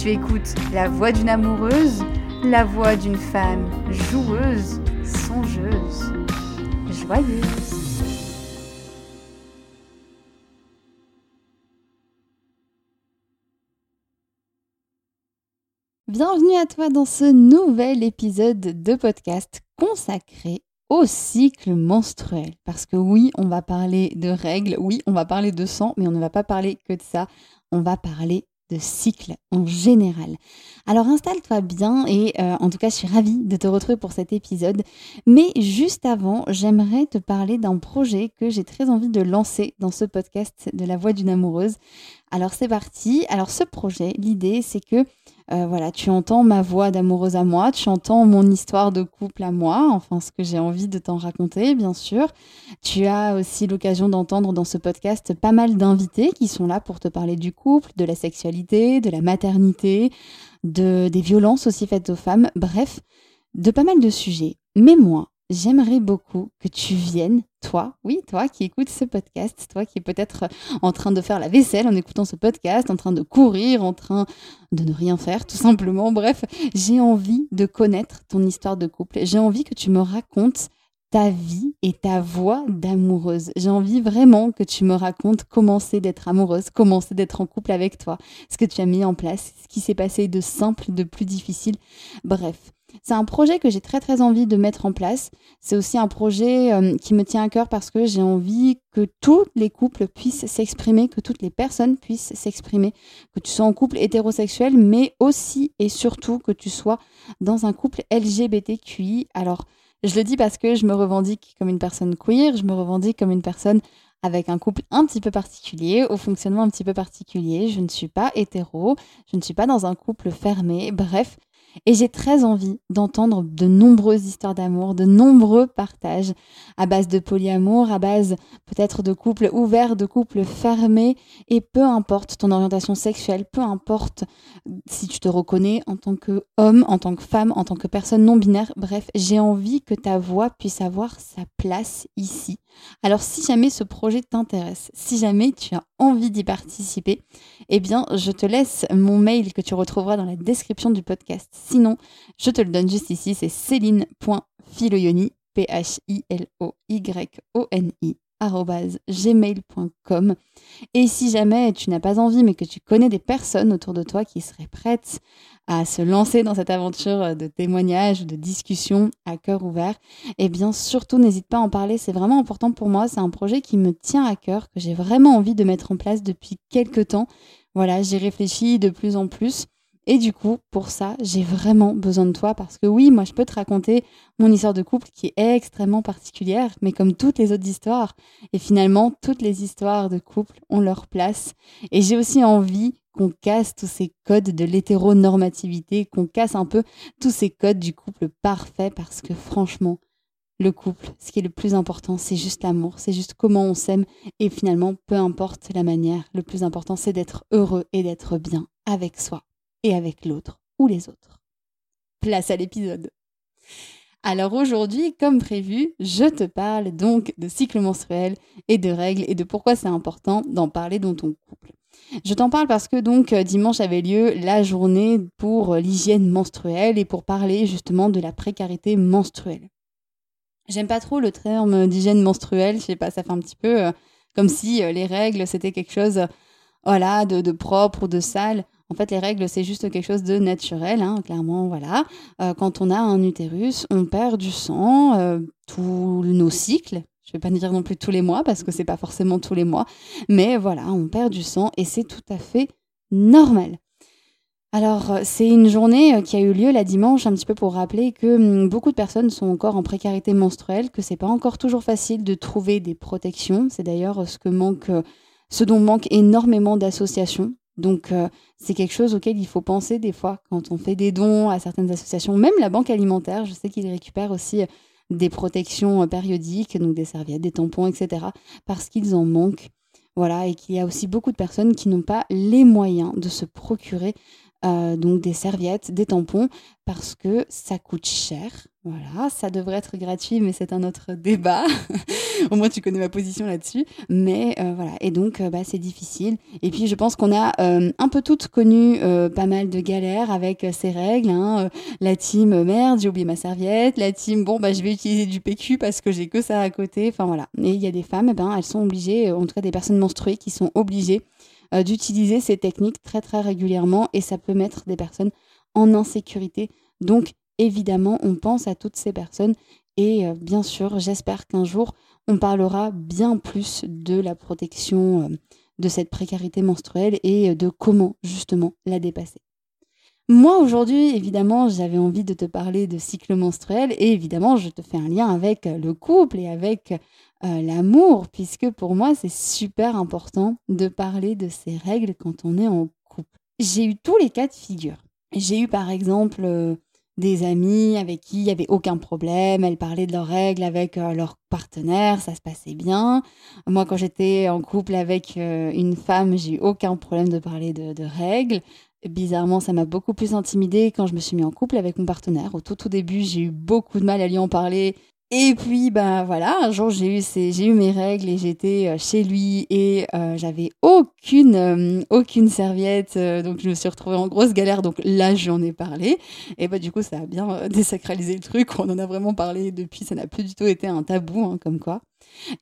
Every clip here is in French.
Tu écoutes la voix d'une amoureuse, la voix d'une femme joueuse, songeuse, joyeuse. Bienvenue à toi dans ce nouvel épisode de podcast consacré au cycle menstruel. Parce que oui, on va parler de règles, oui, on va parler de sang, mais on ne va pas parler que de ça. On va parler de cycle en général. Alors installe-toi bien et euh, en tout cas je suis ravie de te retrouver pour cet épisode. Mais juste avant, j'aimerais te parler d'un projet que j'ai très envie de lancer dans ce podcast de la voix d'une amoureuse. Alors c'est parti. Alors ce projet, l'idée c'est que euh, voilà, tu entends ma voix d'amoureuse à moi, tu entends mon histoire de couple à moi, enfin ce que j'ai envie de t'en raconter, bien sûr. Tu as aussi l'occasion d'entendre dans ce podcast pas mal d'invités qui sont là pour te parler du couple, de la sexualité, de la maternité, de, des violences aussi faites aux femmes, bref, de pas mal de sujets. Mais moi, j'aimerais beaucoup que tu viennes, toi, oui, toi qui écoutes ce podcast, toi qui es peut-être en train de faire la vaisselle en écoutant ce podcast, en train de courir, en train de ne rien faire, tout simplement. Bref, j'ai envie de connaître ton histoire de couple. J'ai envie que tu me racontes ta vie et ta voix d'amoureuse. J'ai envie vraiment que tu me racontes comment c'est d'être amoureuse, comment c'est d'être en couple avec toi, ce que tu as mis en place, ce qui s'est passé de simple, de plus difficile. Bref, c'est un projet que j'ai très très envie de mettre en place. C'est aussi un projet euh, qui me tient à cœur parce que j'ai envie que tous les couples puissent s'exprimer, que toutes les personnes puissent s'exprimer, que tu sois en couple hétérosexuel, mais aussi et surtout que tu sois dans un couple LGBTQI. Alors, je le dis parce que je me revendique comme une personne queer, je me revendique comme une personne avec un couple un petit peu particulier, au fonctionnement un petit peu particulier. Je ne suis pas hétéro, je ne suis pas dans un couple fermé. Bref, et j'ai très envie d'entendre de nombreuses histoires d'amour, de nombreux partages à base de polyamour, à base peut-être de couples ouverts, de couples fermés. Et peu importe ton orientation sexuelle, peu importe si tu te reconnais en tant qu'homme, en tant que femme, en tant que personne non binaire, bref, j'ai envie que ta voix puisse avoir sa place ici. Alors si jamais ce projet t'intéresse, si jamais tu as envie d'y participer, eh bien je te laisse mon mail que tu retrouveras dans la description du podcast. Sinon, je te le donne juste ici, c'est céline.filoyoni, P-H-I-L-O-Y-O-N-I, gmail.com. Et si jamais tu n'as pas envie, mais que tu connais des personnes autour de toi qui seraient prêtes à se lancer dans cette aventure de témoignage, de discussion à cœur ouvert, eh bien surtout n'hésite pas à en parler, c'est vraiment important pour moi, c'est un projet qui me tient à cœur, que j'ai vraiment envie de mettre en place depuis quelques temps. Voilà, j'y réfléchis de plus en plus. Et du coup, pour ça, j'ai vraiment besoin de toi parce que oui, moi, je peux te raconter mon histoire de couple qui est extrêmement particulière, mais comme toutes les autres histoires. Et finalement, toutes les histoires de couple ont leur place. Et j'ai aussi envie qu'on casse tous ces codes de l'hétéronormativité, qu'on casse un peu tous ces codes du couple parfait parce que franchement, le couple, ce qui est le plus important, c'est juste l'amour, c'est juste comment on s'aime et finalement, peu importe la manière, le plus important, c'est d'être heureux et d'être bien avec soi et avec l'autre ou les autres. Place à l'épisode. Alors aujourd'hui, comme prévu, je te parle donc de cycle menstruel et de règles et de pourquoi c'est important d'en parler dans ton couple. Je t'en parle parce que donc dimanche avait lieu la journée pour l'hygiène menstruelle et pour parler justement de la précarité menstruelle. J'aime pas trop le terme d'hygiène menstruelle, je sais pas, ça fait un petit peu euh, comme si euh, les règles c'était quelque chose voilà, de, propre ou de sale. En fait, les règles, c'est juste quelque chose de naturel, hein, clairement, voilà. Euh, quand on a un utérus, on perd du sang tous nos cycles. Je vais pas dire non plus tous les mois parce que c'est pas forcément tous les mois, mais voilà, on perd du sang et c'est tout à fait normal. Alors, euh, c'est une journée euh, qui a eu lieu la dimanche, un petit peu pour rappeler que hum, beaucoup de personnes sont encore en précarité menstruelle, que c'est pas encore toujours facile de trouver des protections. C'est d'ailleurs euh, ce ce dont manque énormément d'associations. Donc, c'est quelque chose auquel il faut penser des fois quand on fait des dons à certaines associations, même la banque alimentaire. Je sais qu'ils récupèrent aussi des protections périodiques, donc des serviettes, des tampons, etc., parce qu'ils en manquent. Voilà, et qu'il y a aussi beaucoup de personnes qui n'ont pas les moyens de se procurer euh, donc des serviettes, des tampons, parce que ça coûte cher. Voilà, ça devrait être gratuit, mais c'est un autre débat. Au moins, tu connais ma position là-dessus. Mais euh, voilà, et donc, euh, bah, c'est difficile. Et puis, je pense qu'on a un peu toutes connu pas mal de galères avec ces règles. Hein. La team, merde, j'ai oublié ma serviette. La team, bon, bah, je vais utiliser du PQ parce que j'ai que ça à côté. Enfin, voilà. Et il y a des femmes, eh ben, elles sont obligées, en tout cas des personnes menstruées qui sont obligées euh, d'utiliser ces techniques très très régulièrement et ça peut mettre des personnes en insécurité. Donc évidemment, on pense à toutes ces personnes et euh, bien sûr, j'espère qu'un jour, on parlera bien plus de la protection euh, de cette précarité menstruelle et de comment justement la dépasser. Moi, aujourd'hui, évidemment, j'avais envie de te parler de cycle menstruel et évidemment, je te fais un lien avec le couple et avec euh, l'amour, puisque pour moi, c'est super important de parler de ces règles quand on est en couple. J'ai eu tous les cas de figure. J'ai eu par exemple euh, des amis avec qui il n'y avait aucun problème, elles parlaient de leurs règles avec euh, leur partenaire, ça se passait bien. Moi, quand j'étais en couple avec une femme, j'ai eu aucun problème de parler de règles. Bizarrement, ça m'a beaucoup plus intimidée quand je me suis mis en couple avec mon partenaire. Au tout, tout début, j'ai eu beaucoup de mal à lui en parler et puis, ben voilà, un jour j'ai eu, mes règles et j'étais euh, chez lui et euh, j'avais aucune, euh, aucune serviette. donc je me suis retrouvée en grosse galère. Donc là, j'en ai parlé. Et bah, du coup, ça a bien désacralisé le truc. On en a vraiment parlé depuis. Ça n'a plus du tout été un tabou, hein, comme quoi.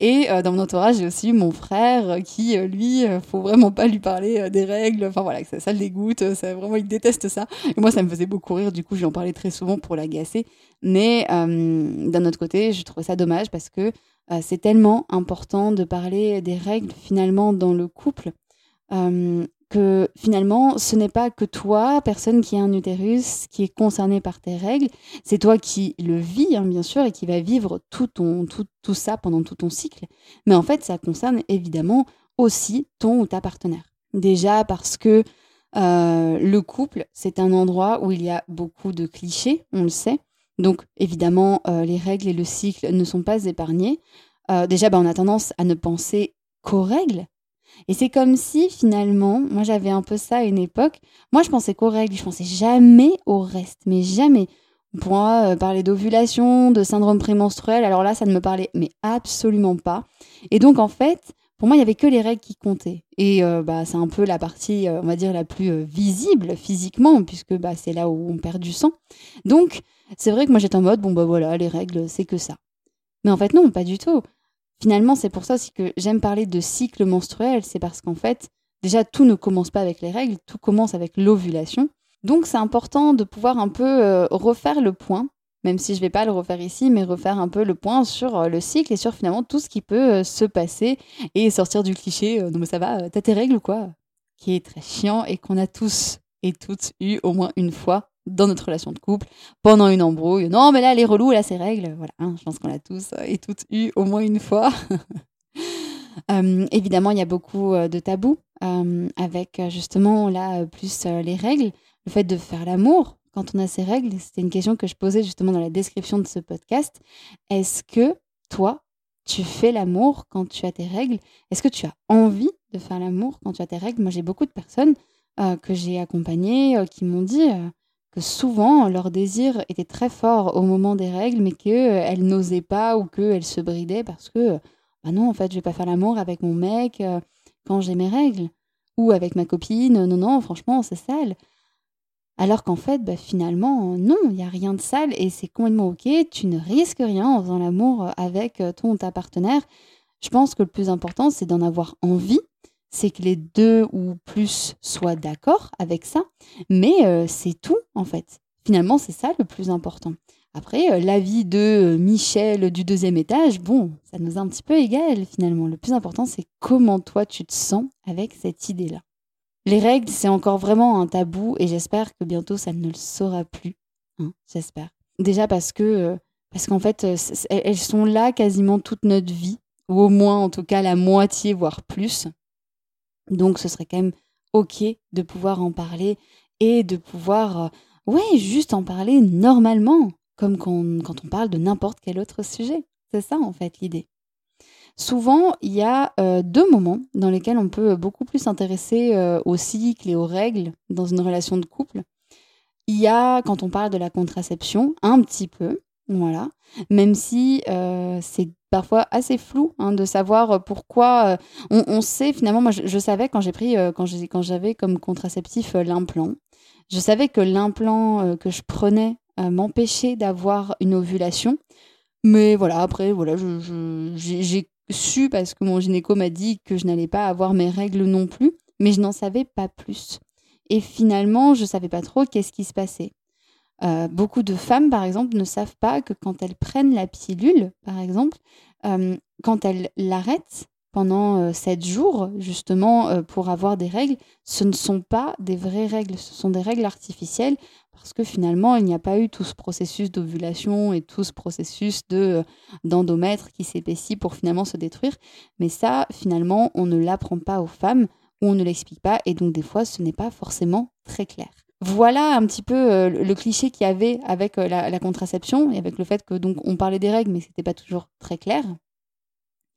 Et euh, dans mon entourage, j'ai aussi mon frère qui, euh, lui, euh, faut vraiment pas lui parler des règles. Enfin voilà, ça, ça le dégoûte. Ça, vraiment, il déteste ça. Et moi, ça me faisait beaucoup rire. Du coup, je lui en parlais très souvent pour l'agacer. Mais d'un autre côté, je trouve ça dommage parce que c'est tellement important de parler des règles finalement dans le couple que finalement, ce n'est pas que toi, personne qui a un utérus, qui est concerné par tes règles, c'est toi qui le vis, hein, bien sûr, et qui va vivre tout, ton, tout, tout ça pendant tout ton cycle. Mais en fait, ça concerne évidemment aussi ton ou ta partenaire. Déjà parce que euh, le couple, c'est un endroit où il y a beaucoup de clichés, on le sait. Donc évidemment, euh, les règles et le cycle ne sont pas épargnés. Euh, déjà, bah, on a tendance à ne penser qu'aux règles, et c'est comme si finalement, moi j'avais un peu ça à une époque. Moi je pensais qu'aux règles, je pensais jamais au reste, mais jamais. Pour moi, euh, parler d'ovulation, de syndrome prémenstruel, alors là ça ne me parlait mais absolument pas. Et donc en fait, pour moi il y avait que les règles qui comptaient. Et euh, bah c'est un peu la partie, euh, on va dire la plus visible physiquement, puisque bah c'est là où on perd du sang. Donc c'est vrai que moi j'étais en mode bon bah voilà les règles c'est que ça. Mais en fait non, pas du tout. Finalement, c'est pour ça aussi que j'aime parler de cycle menstruel, c'est parce qu'en fait, déjà, tout ne commence pas avec les règles, tout commence avec l'ovulation. Donc, c'est important de pouvoir un peu euh, refaire le point, même si je ne vais pas le refaire ici, mais refaire un peu le point sur euh, le cycle et sur finalement tout ce qui peut euh, se passer et sortir du cliché non mais ça va, t'as tes règles ou quoi? Qui est très chiant et qu'on a tous et toutes eu au moins une fois dans notre relation de couple, pendant une embrouille. Non, mais là, elle est relou, elle a ses règles. Voilà, hein, je pense qu'on l'a tous et toutes eu au moins une fois. Euh, évidemment, il y a beaucoup euh, de tabous euh, avec justement là plus les règles, le fait de faire l'amour quand on a ses règles. C'était une question que je posais justement dans la description de ce podcast. Est-ce que toi, tu fais l'amour quand tu as tes règles? Est-ce que tu as envie de faire l'amour quand tu as tes règles? Moi, j'ai beaucoup de personnes que j'ai accompagnées qui m'ont dit que souvent leur désir était très fort au moment des règles, mais qu'elles n'osaient pas ou qu'elles se bridaient parce que, bah non, en fait, je vais pas faire l'amour avec mon mec euh, quand j'ai mes règles, ou avec ma copine, non, non, franchement, c'est sale. Alors qu'en fait, bah, finalement, non, il n'y a rien de sale et c'est complètement ok, tu ne risques rien en faisant l'amour avec ton ta partenaire. Je pense que le plus important, c'est d'en avoir envie c'est que les deux ou plus soient d'accord avec ça, mais euh, c'est tout en fait. Finalement, c'est ça le plus important. Après, euh, l'avis de euh, Michel du deuxième étage, bon, ça nous est un petit peu égal finalement. Le plus important, c'est comment toi tu te sens avec cette idée-là. Les règles, c'est encore vraiment un tabou et j'espère que bientôt ça ne le sera plus. Hein, j'espère. Déjà parce que, parce qu'en fait, elles sont là quasiment toute notre vie, ou au moins en tout cas la moitié, voire plus. Donc ce serait quand même ok de pouvoir en parler et de pouvoir, euh, ouais, juste en parler normalement, comme quand, on parle de n'importe quel autre sujet. C'est ça en fait l'idée. Souvent, il y a euh, deux moments dans lesquels on peut beaucoup plus s'intéresser euh, au cycle et aux règles dans une relation de couple. Il y a quand on parle de la contraception, un petit peu, voilà, même si c'est parfois assez flou hein, de savoir euh, pourquoi. Euh, on, sait finalement, moi je, savais quand j'ai pris, euh, quand j'avais comme contraceptif l'implant, je savais que l'implant que je prenais m'empêchait d'avoir une ovulation. Mais voilà, après, voilà, j'ai su parce que mon gynéco m'a dit que je n'allais pas avoir mes règles non plus, mais je n'en savais pas plus. Et finalement, je savais pas trop qu'est-ce qui se passait. Euh, beaucoup de femmes, par exemple, ne savent pas que quand elles prennent la pilule, par exemple, euh, quand elles l'arrêtent pendant 7 euh, jours, justement, pour avoir des règles, ce ne sont pas des vraies règles, ce sont des règles artificielles, parce que finalement, il n'y a pas eu tout ce processus d'ovulation et tout ce processus de d'endomètre qui s'épaissit pour finalement se détruire. Mais ça, finalement, on ne l'apprend pas aux femmes ou on ne l'explique pas, et donc des fois, ce n'est pas forcément très clair. Voilà un petit peu euh, le cliché qu'il y avait avec euh, la, contraception et avec le fait que donc on parlait des règles mais c'était pas toujours très clair.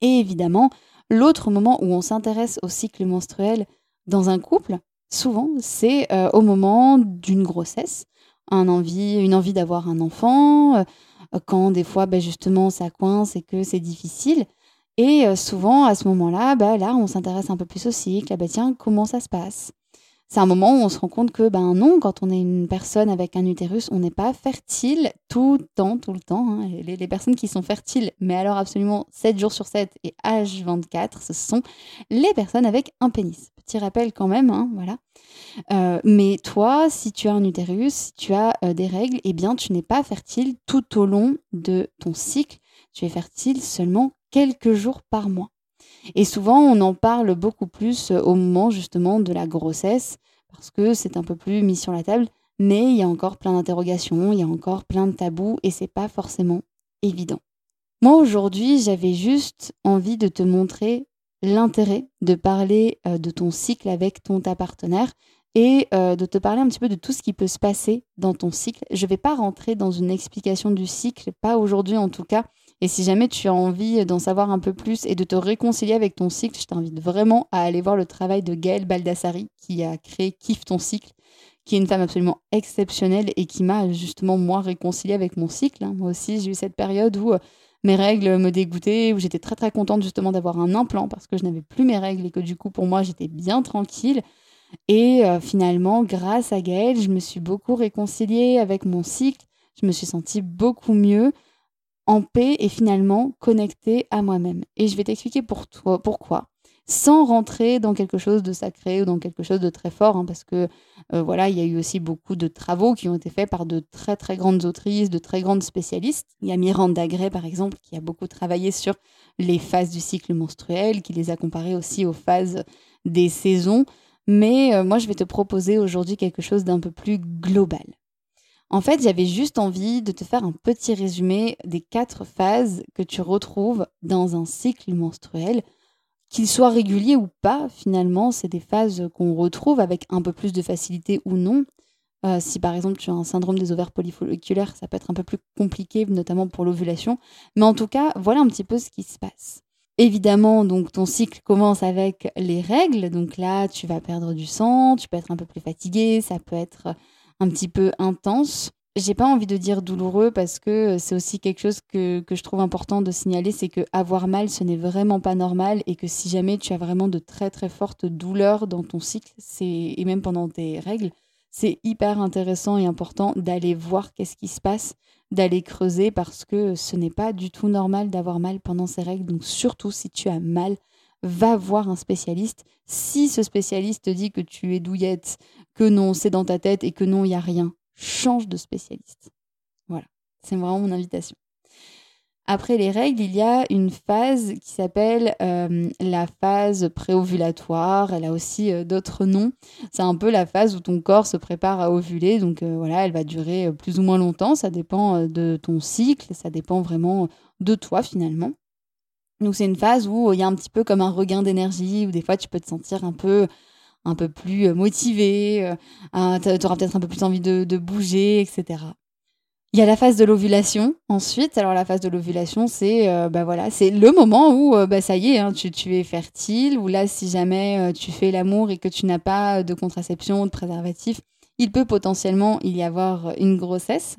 Et évidemment, l'autre moment où on s'intéresse au cycle menstruel dans un couple, souvent, c'est euh, au moment d'une grossesse, une envie d'avoir un enfant, quand des fois bah, justement ça coince et que c'est difficile. Et souvent à ce moment-là, bah, là on s'intéresse un peu plus au cycle, ah, bah, tiens comment ça se passe? C'est un moment où on se rend compte que, ben non, quand on est une personne avec un utérus, on n'est pas fertile tout le temps, tout le temps. Hein. Les, personnes qui sont fertiles, mais alors absolument 7 jours sur 7 et H24, ce sont les personnes avec un pénis. Petit rappel quand même, hein, voilà. Euh, mais toi, si tu as un utérus, si tu as euh, des règles, eh bien, tu n'es pas fertile tout au long de ton cycle. Tu es fertile seulement quelques jours par mois. Et souvent, on en parle beaucoup plus euh, au moment justement de la grossesse, parce que c'est un peu plus mis sur la table, mais il y a encore plein d'interrogations, il y a encore plein de tabous, et c'est pas forcément évident. Moi, aujourd'hui, j'avais juste envie de te montrer l'intérêt de parler euh, de ton cycle avec ton ta partenaire et euh, de te parler un petit peu de tout ce qui peut se passer dans ton cycle. Je ne vais pas rentrer dans une explication du cycle, pas aujourd'hui en tout cas, et si jamais tu as envie d'en savoir un peu plus et de te réconcilier avec ton cycle, je t'invite vraiment à aller voir le travail de Gaëlle Baldassari qui a créé Kiffe ton cycle, qui est une femme absolument exceptionnelle et qui m'a justement moi réconcilié avec mon cycle. Hein. Moi aussi, j'ai eu cette période où euh, mes règles me dégoûtaient, où j'étais très très contente justement d'avoir un implant parce que je n'avais plus mes règles et que du coup pour moi j'étais bien tranquille. Et euh, finalement, grâce à Gaëlle, je me suis beaucoup réconciliée avec mon cycle. Je me suis sentie beaucoup mieux en paix et finalement connecté à moi-même. Et je vais t'expliquer pour toi, pourquoi, sans rentrer dans quelque chose de sacré ou dans quelque chose de très fort, hein, parce que euh, voilà, il y a eu aussi beaucoup de travaux qui ont été faits par de très très grandes autrices, de très grandes spécialistes. Il y a Miranda Gray par exemple qui a beaucoup travaillé sur les phases du cycle menstruel, qui les a comparées aussi aux phases des saisons. mais euh, moi je vais te proposer aujourd'hui quelque chose d'un peu plus global. En fait, j'avais juste envie de te faire un petit résumé des quatre phases que tu retrouves dans un cycle menstruel. Qu'ils soient réguliers ou pas, finalement, c'est des phases qu'on retrouve avec un peu plus de facilité ou non. Euh, si par exemple tu as un syndrome des ovaires polyfolliculaires, ça peut être un peu plus compliqué, notamment pour l'ovulation. Mais en tout cas, voilà un petit peu ce qui se passe. Évidemment, donc ton cycle commence avec les règles. Donc là, tu vas perdre du sang, tu peux être un peu plus fatigué, ça peut être un petit peu intense. J'ai pas envie de dire douloureux parce que c'est aussi quelque chose que, que, je trouve important de signaler, c'est que avoir mal, ce n'est vraiment pas normal et que si jamais tu as vraiment de très très fortes douleurs dans ton cycle, c'est et même pendant tes règles, c'est hyper intéressant et important d'aller voir qu'est-ce qui se passe, d'aller creuser parce que ce n'est pas du tout normal d'avoir mal pendant ces règles. Donc surtout si tu as mal, va voir un spécialiste. Si ce spécialiste te dit que tu es douillette, que non, c'est dans ta tête et que non, il n'y a rien, change de spécialiste. Voilà, c'est vraiment mon invitation. Après les règles, il y a une phase qui s'appelle euh, la phase préovulatoire. Elle a aussi euh, d'autres noms. C'est un peu la phase où ton corps se prépare à ovuler. Donc euh, voilà, elle va durer plus ou moins longtemps. Ça dépend de ton cycle. Ça dépend vraiment de toi finalement. Donc c'est une phase où il y a un petit peu comme un regain d'énergie, où des fois tu peux te sentir un peu un peu plus euh, motivé, euh, tu auras peut-être un peu plus envie de, bouger, etc. Il y a la phase de l'ovulation ensuite. Alors la phase de l'ovulation, c'est euh, bah voilà, c'est le moment où bah ça y est, hein, tu, es fertile. Ou là, si jamais tu fais l'amour et que tu n'as pas de contraception, de préservatif, il peut potentiellement y avoir une grossesse.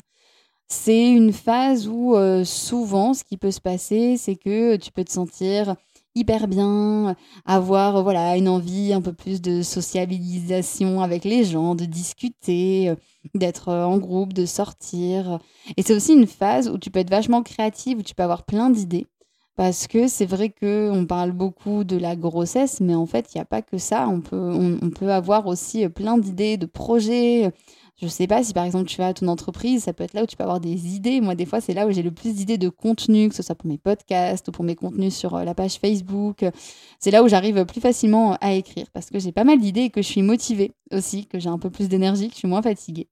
C'est une phase où souvent, ce qui peut se passer, c'est que tu peux te sentir hyper bien, avoir voilà une envie un peu plus de sociabilisation avec les gens, de discuter, euh, d'être euh, en groupe, de sortir. Et c'est aussi une phase où tu peux être vachement créative, où tu peux avoir plein d'idées. Parce que c'est vrai qu'on parle beaucoup de la grossesse, mais en fait, il n'y a pas que ça. On peut, on peut avoir aussi plein d'idées, de projets, je sais pas si par exemple tu vas ton entreprise, ça peut être là où tu peux avoir des idées. Moi, des fois, c'est là où j'ai le plus d'idées de contenu, que ce soit pour mes podcasts ou pour mes contenus sur euh, la page Facebook. C'est là où j'arrive plus facilement à écrire parce que j'ai pas mal d'idées et que je suis motivée aussi, que j'ai un peu plus d'énergie, que je suis moins fatiguée.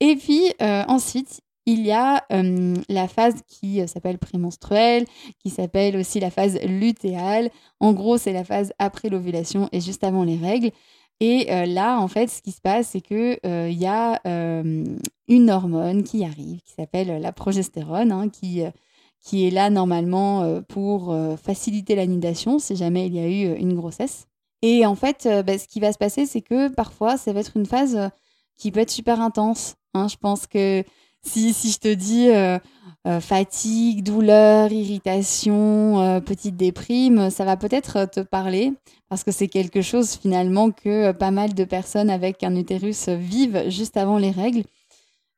Et puis euh, ensuite, il y a euh, la phase qui s'appelle prémenstruelle, qui s'appelle aussi la phase lutéale. En gros, c'est la phase après l'ovulation et juste avant les règles. Et euh, là, en fait, ce qui se passe, c'est qu'il euh, y a euh, une hormone qui arrive, qui s'appelle la progestérone, hein, qui, qui est là normalement pour faciliter l'anidation si jamais il y a eu une grossesse. Et en fait, bah, ce qui va se passer, c'est que parfois, ça va être une phase qui peut être super intense. Hein. Je pense que si, si je te dis euh, fatigue, douleur, irritation, euh, petite déprime, ça va peut-être te parler parce que c'est quelque chose finalement que pas mal de personnes avec un utérus vivent juste avant les règles.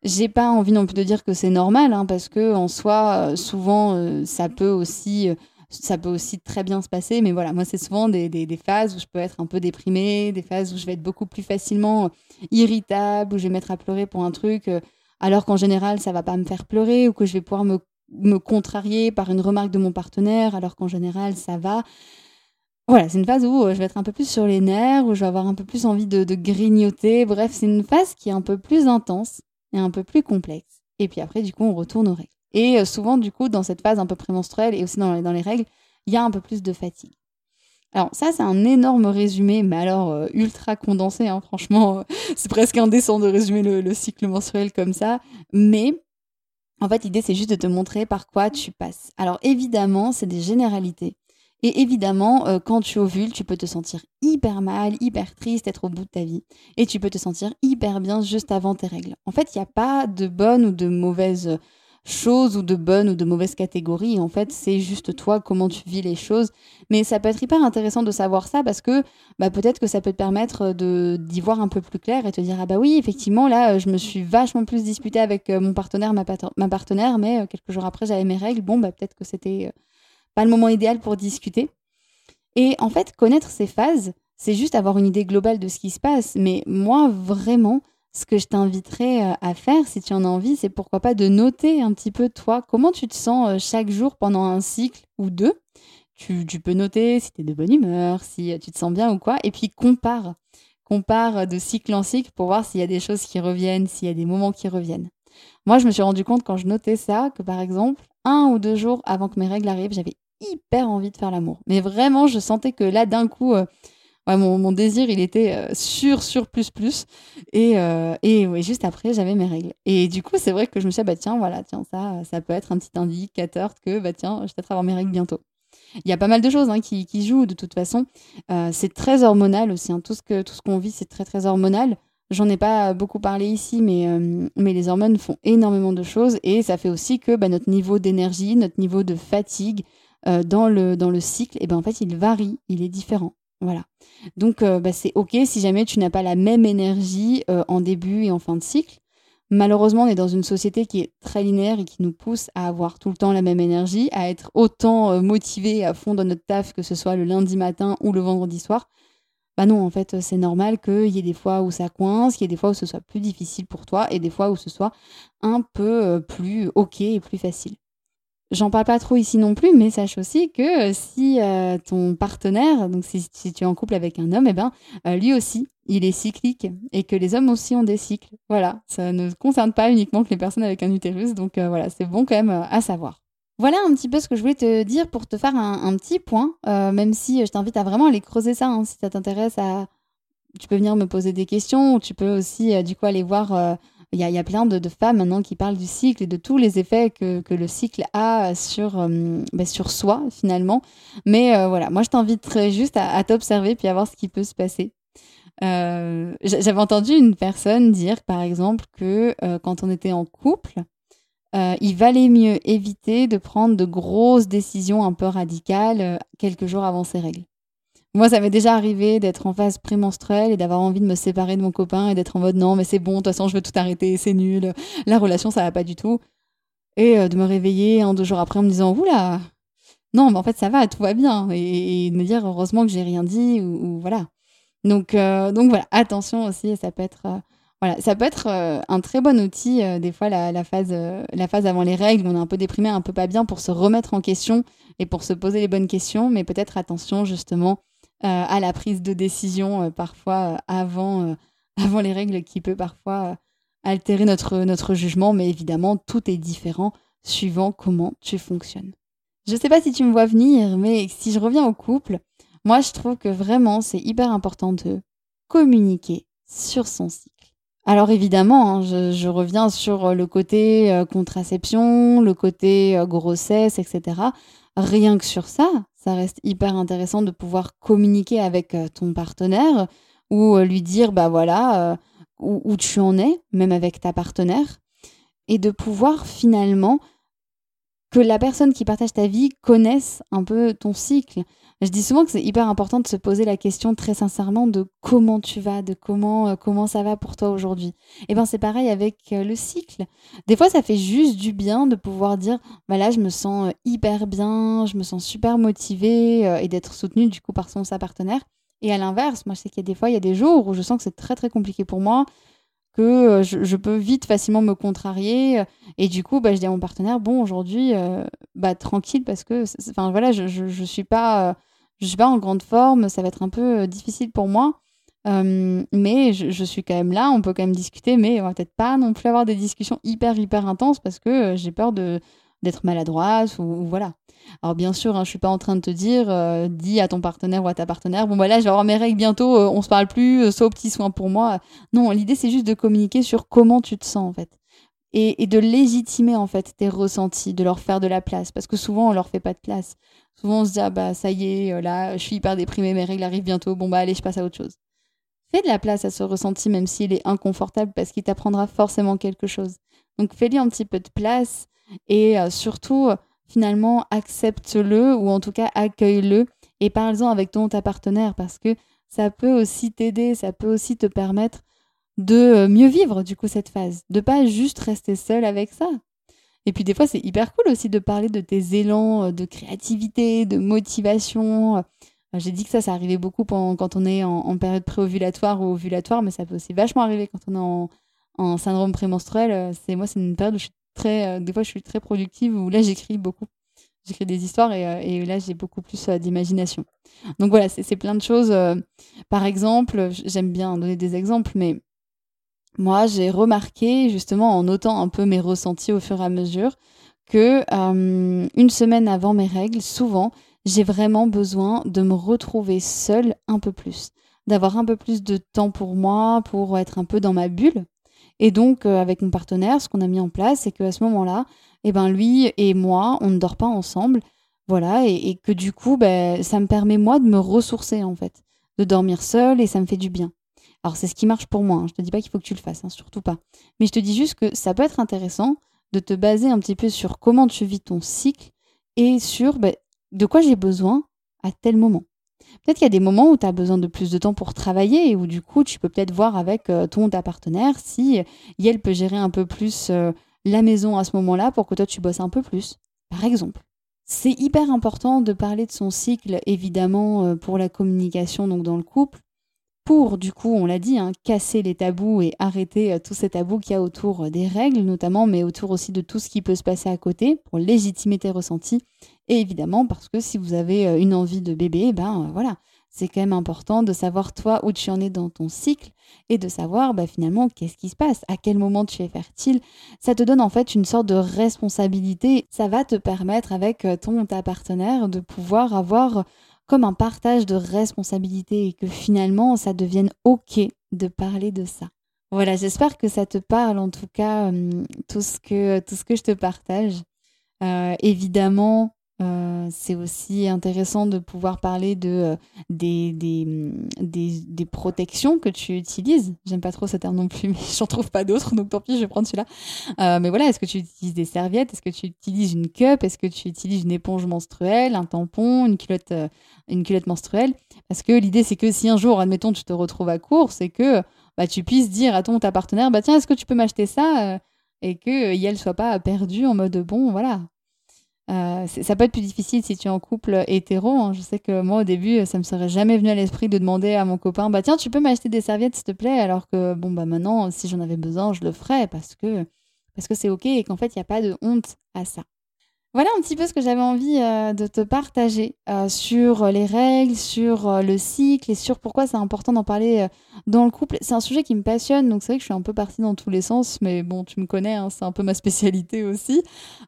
J'ai pas envie non plus de dire que c'est normal hein, parce que en soi, souvent, ça peut aussi ça peut aussi très bien se passer, mais voilà, moi, c'est souvent des, des, phases où je peux être un peu déprimée, des phases où je vais être beaucoup plus facilement irritable, où je vais mettre à pleurer pour un truc alors qu'en général, ça va pas me faire pleurer ou que je vais pouvoir me, contrarier par une remarque de mon partenaire, alors qu'en général, ça va. Voilà, c'est une phase où euh, je vais être un peu plus sur les nerfs, où je vais avoir un peu plus envie de, grignoter. Bref, c'est une phase qui est un peu plus intense et un peu plus complexe. Et puis après, du coup, on retourne aux règles. Et euh, souvent, du coup, dans cette phase un peu prémenstruelle et aussi dans les règles, il y a un peu plus de fatigue. Alors ça, c'est un énorme résumé, mais alors euh, ultra condensé, hein, franchement, c'est presque indécent de résumer le, cycle menstruel comme ça. Mais en fait, l'idée, c'est juste de te montrer par quoi tu passes. Alors évidemment, c'est des généralités. Et évidemment, euh, quand tu ovules, tu peux te sentir hyper mal, hyper triste, être au bout de ta vie. Et tu peux te sentir hyper bien juste avant tes règles. En fait, il n'y a pas de bonne ou de mauvaise choses ou de bonnes ou de mauvaises catégories. En fait, c'est juste toi, comment tu vis les choses. Mais ça peut être hyper intéressant de savoir ça parce que bah, peut-être que ça peut te permettre de, d'y voir un peu plus clair et te dire Ah bah oui, effectivement, là, je me suis vachement plus disputée avec euh, mon partenaire, ma, ma partenaire, mais euh, quelques jours après, j'avais mes règles. Bon, bah peut-être que c'était euh, pas le moment idéal pour discuter. Et en fait, connaître ces phases, c'est juste avoir une idée globale de ce qui se passe. Mais moi, vraiment, ce que je t'inviterais euh, à faire, si tu en as envie, c'est pourquoi pas de noter un petit peu toi, comment tu te sens euh, chaque jour pendant un cycle ou deux. tu, tu peux noter si tu es de bonne humeur, si tu te sens bien ou quoi, et puis compare. Compare de cycle en cycle pour voir s'il y a des choses qui reviennent, s'il y a des moments qui reviennent. Moi, je me suis rendu compte quand je notais ça que par exemple, un ou deux jours avant que mes règles arrivent, j'avais hyper envie de faire l'amour. Mais vraiment, je sentais que là, d'un coup, euh, mon, désir, il était euh, sur, sur, plus, plus. Et, euh, et juste après, j'avais mes règles. Et du coup, c'est vrai que je me suis dit, bah tiens, voilà, tiens, ça, ça peut être un petit indicateur que, bah tiens, je vais peut-être avoir mes règles bientôt. Il y a pas mal de choses hein, qui, qui, jouent de toute façon. c'est très hormonal aussi. Hein. Tout ce tout ce qu'on vit, c'est très très hormonal. J'en ai pas beaucoup parlé ici, mais, mais les hormones font énormément de choses et ça fait aussi que bah, notre niveau d'énergie, notre niveau de fatigue, euh, dans, le, cycle, et ben en fait, il varie, il est différent. Voilà. Donc, euh, bah, c'est OK si jamais tu n'as pas la même énergie euh, en début et en fin de cycle. Malheureusement, on est dans une société qui est très linéaire et qui nous pousse à avoir tout le temps la même énergie, à être autant motivé à fond dans notre taf, que ce soit le lundi matin ou le vendredi soir. Bah non, en fait, c'est normal qu'il y ait des fois où ça coince, qu'il y ait des fois où ce soit plus difficile pour toi et des fois où ce soit un peu plus OK et plus facile. J'en parle pas trop ici non plus, mais sache aussi que euh, si euh, ton partenaire, donc si, tu es en couple avec un homme, eh ben, euh, lui aussi, il est cyclique et que les hommes aussi ont des cycles. Voilà, ça ne concerne pas uniquement que les personnes avec un utérus, donc voilà, c'est bon quand même à savoir. Voilà un petit peu ce que je voulais te dire pour te faire un, petit point, même si je t'invite à vraiment aller creuser ça, hein, si ça t'intéresse à... Tu peux venir me poser des questions, ou tu peux aussi du coup aller voir il y a, plein de, femmes maintenant qui parlent du cycle et de tous les effets que, le cycle a sur, euh, sur soi finalement. Mais euh, voilà, moi je t'inviterais juste à, t'observer puis à voir ce qui peut se passer. Euh, j'avais entendu une personne dire par exemple que quand on était en couple, il valait mieux éviter de prendre de grosses décisions un peu radicales quelques jours avant ses règles. Moi, ça m'est déjà arrivé d'être en phase prémenstruelle et d'avoir envie de me séparer de mon copain et d'être en mode non, mais c'est bon, de toute façon, je veux tout arrêter, c'est nul, la relation, ça va pas du tout. Et euh, de me réveiller un, deux jours après en me disant, oula, non, mais en fait, ça va, tout va bien. Et, de me dire, heureusement que j'ai rien dit, ou, voilà. Donc, euh, donc voilà, attention aussi, ça peut être. Euh, voilà, ça peut être un très bon outil, des fois, la, phase, la phase avant les règles, on est un peu déprimé, un peu pas bien, pour se remettre en question et pour se poser les bonnes questions. Mais peut-être attention, justement, euh, à la prise de décision euh, parfois euh, avant, avant les règles qui peut parfois altérer notre, notre jugement, mais évidemment, tout est différent suivant comment tu fonctionnes. Je sais pas si tu me vois venir, mais si je reviens au couple, moi je trouve que vraiment c'est hyper important de communiquer sur son cycle. Alors évidemment, hein, je, reviens sur le côté contraception, le côté grossesse, etc. Rien que sur ça, ça reste hyper intéressant de pouvoir communiquer avec euh, ton partenaire ou euh, lui dire, bah voilà, euh, où, tu en es, même avec ta partenaire, et de pouvoir finalement que la personne qui partage ta vie connaisse un peu ton cycle. Je dis souvent que c'est hyper important de se poser la question très sincèrement de comment tu vas, de comment euh, comment ça va pour toi aujourd'hui. Et eh ben c'est pareil avec euh, le cycle. Des fois ça fait juste du bien de pouvoir dire bah là je me sens euh, hyper bien, je me sens super motivée et d'être soutenue du coup par son sa partenaire. Et à l'inverse, moi je sais qu'il y a des fois il y a des jours où je sens que c'est très très compliqué pour moi que je, peux vite facilement me contrarier et du coup bah, je dis à mon partenaire bon aujourd'hui bah tranquille parce que enfin voilà je, je, je suis pas je suis pas en grande forme, ça va être un peu euh, difficile pour moi. Euh, mais je, suis quand même là, on peut quand même discuter, mais on va peut-être pas non plus avoir des discussions hyper hyper intenses parce que euh, j'ai peur de d'être maladroite ou, voilà. Alors bien sûr, hein, je suis pas en train de te dire, dis à ton partenaire ou à ta partenaire, bon voilà, je vais avoir mes règles bientôt, on se parle plus, sauf petit soin pour moi. Non, l'idée c'est juste de communiquer sur comment tu te sens en fait. Et, de légitimer en fait tes ressentis, de leur faire de la place, parce que souvent on leur fait pas de place. Souvent, on se dit, ah bah ça y est, euh, là, je suis hyper déprimée, mes règles arrivent bientôt, bon bah allez, je passe à autre chose. Fais de la place à ce ressenti, même s'il est inconfortable, parce qu'il t'apprendra forcément quelque chose. Donc fais-lui un petit peu de place et euh, surtout, finalement, accepte-le ou en tout cas accueille-le et parle-en avec ton partenaire parce que ça peut aussi t'aider, ça peut aussi te permettre de euh, mieux vivre du coup cette phase, de pas juste rester seul avec ça. Et puis des fois, c'est hyper cool aussi de parler de tes élans euh, de créativité, de motivation. Euh, j'ai dit que ça, ça arrivait beaucoup quand on est en, période préovulatoire ou ovulatoire, mais ça peut aussi vachement arriver quand on est en, syndrome prémenstruel. C'est moi, c'est une période où je suis très, des fois, je suis très productive où là, j'écris beaucoup. J'écris des histoires et, là, j'ai beaucoup plus d'imagination. Donc voilà, c'est plein de choses. par exemple, j'aime bien donner des exemples, mais moi, j'ai remarqué, justement, en notant un peu mes ressentis au fur et à mesure, que une semaine avant mes règles, souvent, j'ai vraiment besoin de me retrouver seule un peu plus, d'avoir un peu plus de temps pour moi, pour être un peu dans ma bulle. Et donc, euh, avec mon partenaire, ce qu'on a mis en place, c'est qu'à ce moment-là, eh ben, lui et moi, on ne dort pas ensemble. Voilà, et, que du coup, ben, ça me permet, moi, de me ressourcer, en fait, de dormir seule et ça me fait du bien. Alors, c'est ce qui marche pour moi. Hein. Je te dis pas qu'il faut que tu le fasses, hein, surtout pas. Mais je te dis juste que ça peut être intéressant de te baser un petit peu sur comment tu vis ton cycle et sur ben, de quoi j'ai besoin à tel moment. Peut-être qu'il y a des moments où tu as besoin de plus de temps pour travailler et où du coup tu peux peut-être voir avec euh, ton ta partenaire si euh, elle peut gérer un peu plus euh, la maison à ce moment-là pour que toi tu bosses un peu plus, par exemple. C'est hyper important de parler de son cycle, évidemment, pour la communication, donc dans le couple, du coup, on l'a dit, hein, casser les tabous et arrêter euh, tous ces tabous qu'il y a autour euh, des règles, notamment, mais autour aussi de tout ce qui peut se passer à côté, pour légitimer tes ressentis. Et évidemment, parce que si vous avez euh, une envie de bébé, ben voilà, c'est quand même important de savoir toi où tu en es dans ton cycle et de savoir bah, finalement qu'est-ce qui se passe, à quel moment tu es fertile? Ça te donne en fait une sorte de responsabilité. Ça va te permettre avec ton ta partenaire de pouvoir avoir comme un partage de responsabilité et que finalement ça devienne ok de parler de ça. Voilà, j'espère que ça te parle en tout cas hum, tout ce que tout ce que je te partage. Euh, évidemment, euh, c'est aussi intéressant de pouvoir parler de, euh, des, des, protections que tu utilises. J'aime pas trop ce terme non plus, mais j'en trouve pas d'autres, donc tant pis, je vais prendre celui-là. Euh, mais voilà, est-ce que tu utilises des serviettes? Est-ce que tu utilises une cup? Est-ce que tu utilises une éponge menstruelle, un tampon, une culotte, une culotte menstruelle? Parce que l'idée, c'est que si un jour, admettons, tu te retrouves à court, c'est que bah, tu puisses dire à ton ta partenaire, bah tiens, est-ce que tu peux m'acheter ça Et que elle soit pas perdue en mode bon, voilà, euh, ça peut être plus difficile si tu es en couple hétéro. Hein. Je sais que moi, au début, ça me serait jamais venu à l'esprit de demander à mon copain, bah tiens, tu peux m'acheter des serviettes, s'il te plaît, alors que bon, bah maintenant, si j'en avais besoin, je le ferais parce que parce que c'est ok et qu'en fait, il n'y a pas de honte à ça. Voilà un petit peu ce que j'avais envie euh, de te partager euh, sur les règles, sur euh, le cycle et sur pourquoi c'est important d'en parler dans le couple. C'est un sujet qui me passionne, donc c'est vrai que je suis un peu partie dans tous les sens, mais bon, tu me connais, hein, c'est un peu ma spécialité aussi.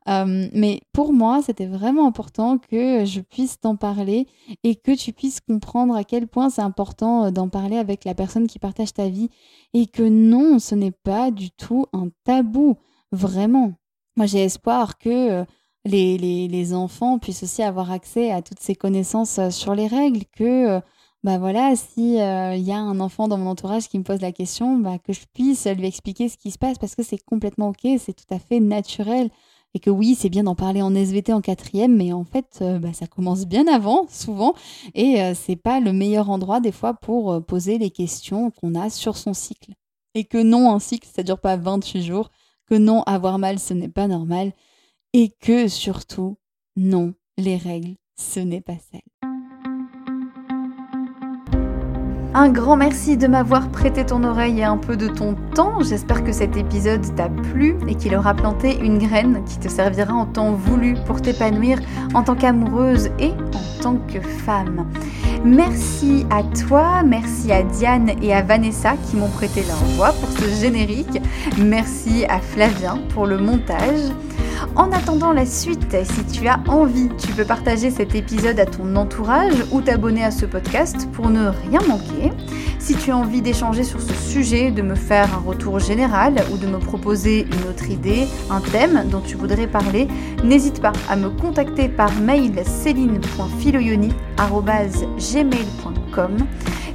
mais pour moi, c'était vraiment important que je puisse t'en parler et que tu puisses comprendre à quel point c'est important d'en parler avec la personne qui partage ta vie et que non, ce n'est pas du tout un tabou, vraiment. Moi, j'ai espoir que les, les, enfants puissent aussi avoir accès à toutes ces connaissances euh, sur les règles, que, euh, bah voilà, si euh, il y a un enfant dans mon entourage qui me pose la question, bah, que je puisse lui expliquer ce qui se passe parce que c'est complètement ok, c'est tout à fait naturel. Et que oui, c'est bien d'en parler en SVT en quatrième, mais en fait, bah, ça commence bien avant, souvent, et c'est pas le meilleur endroit des fois pour poser les questions qu'on a sur son cycle. Et que non, un cycle, ça dure pas 28 jours, que non, avoir mal, ce n'est pas normal, et que surtout, non, les règles, ce n'est pas celles. Un grand merci de m'avoir prêté ton oreille et un peu de ton temps. J'espère que cet épisode t'a plu et qu'il aura planté une graine qui te servira en temps voulu pour t'épanouir en tant qu'amoureuse et en tant que femme. Merci à toi, merci à Diane et à Vanessa qui m'ont prêté leur voix pour ce générique. Merci à Flavien pour le montage. En attendant la suite, si tu as envie, tu peux partager cet épisode à ton entourage ou t'abonner à ce podcast pour ne rien manquer. Si tu as envie d'échanger sur ce sujet, de me faire un retour général ou de me proposer une autre idée, un thème dont tu voudrais parler, n'hésite pas à me contacter par mail céline.filoyoni.gmail.com.